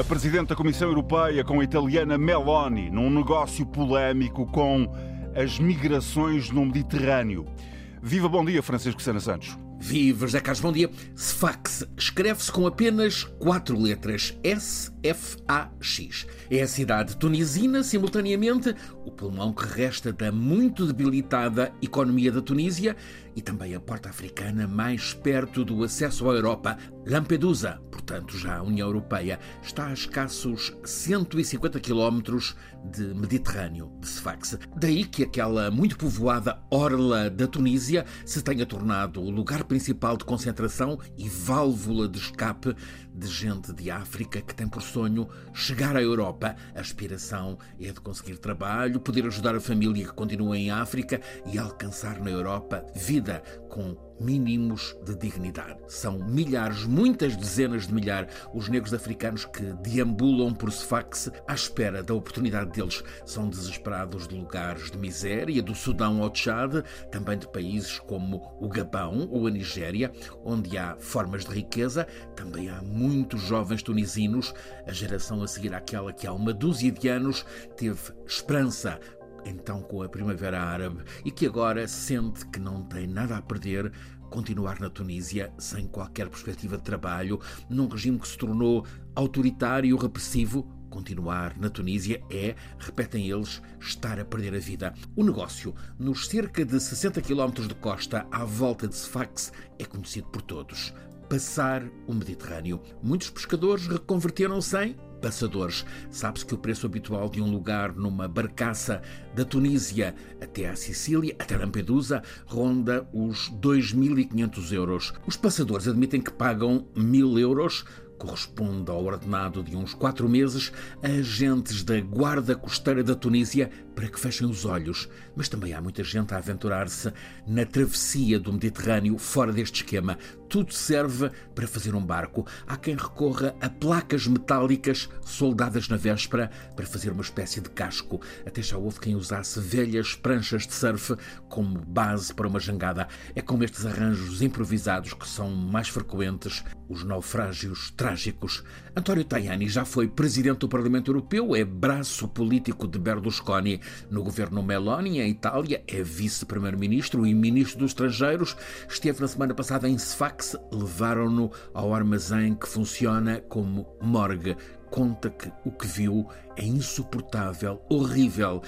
A Presidente da Comissão Europeia com a italiana Meloni num negócio polémico com as migrações no Mediterrâneo. Viva bom dia, Francisco Sena Santos. Viva, José Carlos, bom dia. Sfax escreve-se com apenas quatro letras: S-F-A-X. É a cidade tunisina, simultaneamente, o pulmão que resta da muito debilitada economia da Tunísia e também a porta africana mais perto do acesso à Europa. Lampedusa, portanto já a União Europeia, está a escassos 150 quilómetros de Mediterrâneo, de Sfax. Daí que aquela muito povoada orla da Tunísia se tenha tornado o lugar principal de concentração e válvula de escape de gente de África que tem por sonho chegar à Europa. A aspiração é de conseguir trabalho, poder ajudar a família que continua em África e alcançar na Europa vida com mínimos de dignidade. São milhares, muitas dezenas de milhares, os negros africanos que deambulam por Sfax à espera da oportunidade deles. São desesperados de lugares de miséria, do Sudão ao Tchad, também de países como o Gabão ou a Nigéria, onde há formas de riqueza. Também há muitos jovens tunisinos, a geração a seguir àquela que há uma dúzia de anos teve esperança então com a Primavera Árabe e que agora sente que não tem nada a perder continuar na Tunísia sem qualquer perspectiva de trabalho, num regime que se tornou autoritário, repressivo, continuar na Tunísia é, repetem eles, estar a perder a vida. O negócio, nos cerca de 60 km de costa à volta de Sfax, é conhecido por todos. Passar o Mediterrâneo. Muitos pescadores reconverteram-se em passadores. Sabe-se que o preço habitual de um lugar numa barcaça da Tunísia até à Sicília, até Lampedusa, ronda os 2.500 euros. Os passadores admitem que pagam 1.000 euros corresponde ao ordenado de uns quatro meses a agentes da Guarda Costeira da Tunísia para que fechem os olhos. Mas também há muita gente a aventurar-se na travessia do Mediterrâneo fora deste esquema. Tudo serve para fazer um barco. Há quem recorra a placas metálicas soldadas na véspera para fazer uma espécie de casco. Até já houve quem usasse velhas pranchas de surf como base para uma jangada. É com estes arranjos improvisados que são mais frequentes os naufrágios trágicos. António Tajani já foi presidente do Parlamento Europeu, é braço político de Berlusconi no governo Meloni, em Itália, é vice-primeiro-ministro e ministro dos Estrangeiros. Esteve na semana passada em Sfax, levaram-no ao armazém que funciona como morgue. Conta que o que viu é insuportável, horrível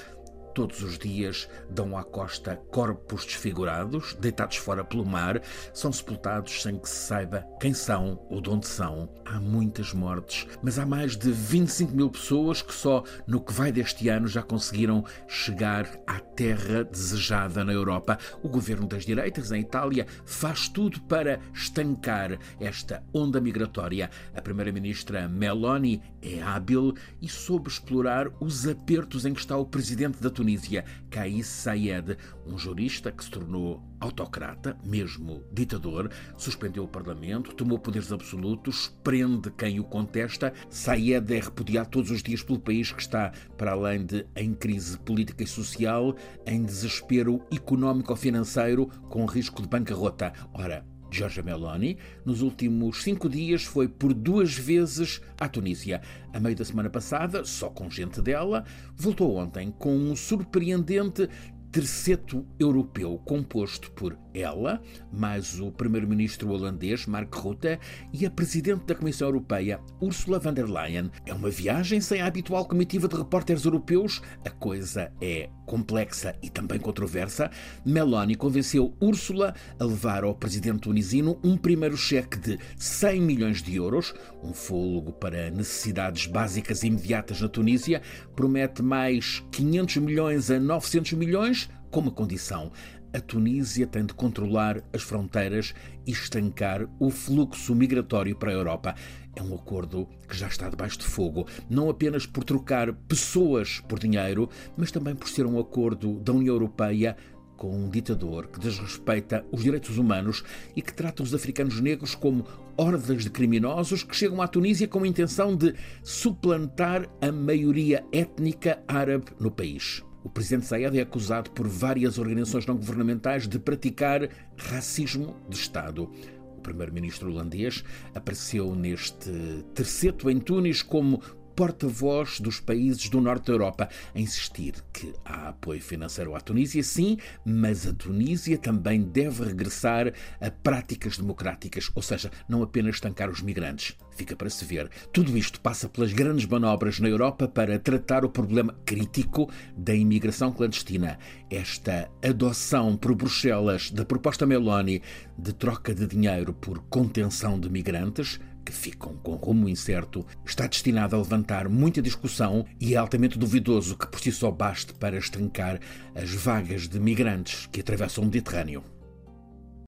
todos os dias dão à costa corpos desfigurados, deitados fora pelo mar, são sepultados sem que se saiba quem são ou de onde são. Há muitas mortes, mas há mais de 25 mil pessoas que só no que vai deste ano já conseguiram chegar à terra desejada na Europa. O governo das direitas, em Itália, faz tudo para estancar esta onda migratória. A primeira-ministra Meloni é hábil e soube explorar os apertos em que está o presidente da Tunísia Tunísia, Kais Sayed, um jurista que se tornou autocrata, mesmo ditador, suspendeu o parlamento, tomou poderes absolutos, prende quem o contesta. Sayed é repudiado todos os dias pelo país que está, para além de em crise política e social, em desespero económico-financeiro com risco de bancarrota. Ora, Giorgia Meloni, nos últimos cinco dias foi por duas vezes à Tunísia. A meio da semana passada, só com gente dela, voltou ontem com um surpreendente terceto europeu composto por ela, mais o primeiro-ministro holandês Mark Rutte e a presidente da Comissão Europeia Ursula von der Leyen. É uma viagem sem a habitual comitiva de repórteres europeus. A coisa é complexa e também controversa. Meloni convenceu Ursula a levar ao presidente tunisino um primeiro cheque de 100 milhões de euros, um fôlego para necessidades básicas imediatas na Tunísia, promete mais 500 milhões a 900 milhões com uma condição. A Tunísia tem de controlar as fronteiras e estancar o fluxo migratório para a Europa. É um acordo que já está debaixo de fogo, não apenas por trocar pessoas por dinheiro, mas também por ser um acordo da União Europeia com um ditador que desrespeita os direitos humanos e que trata os africanos negros como hordas de criminosos que chegam à Tunísia com a intenção de suplantar a maioria étnica árabe no país. O presidente Sayed é acusado por várias organizações não governamentais de praticar racismo de Estado. O primeiro-ministro holandês, apareceu neste terceto em Tunis como porta-voz dos países do norte da Europa a insistir que há apoio financeiro à Tunísia, sim, mas a Tunísia também deve regressar a práticas democráticas, ou seja, não apenas estancar os migrantes. Fica para se ver. Tudo isto passa pelas grandes manobras na Europa para tratar o problema crítico da imigração clandestina. Esta adoção por Bruxelas da proposta Meloni de troca de dinheiro por contenção de migrantes que ficam com rumo incerto, está destinado a levantar muita discussão e é altamente duvidoso que por si só baste para estancar as vagas de migrantes que atravessam o Mediterrâneo.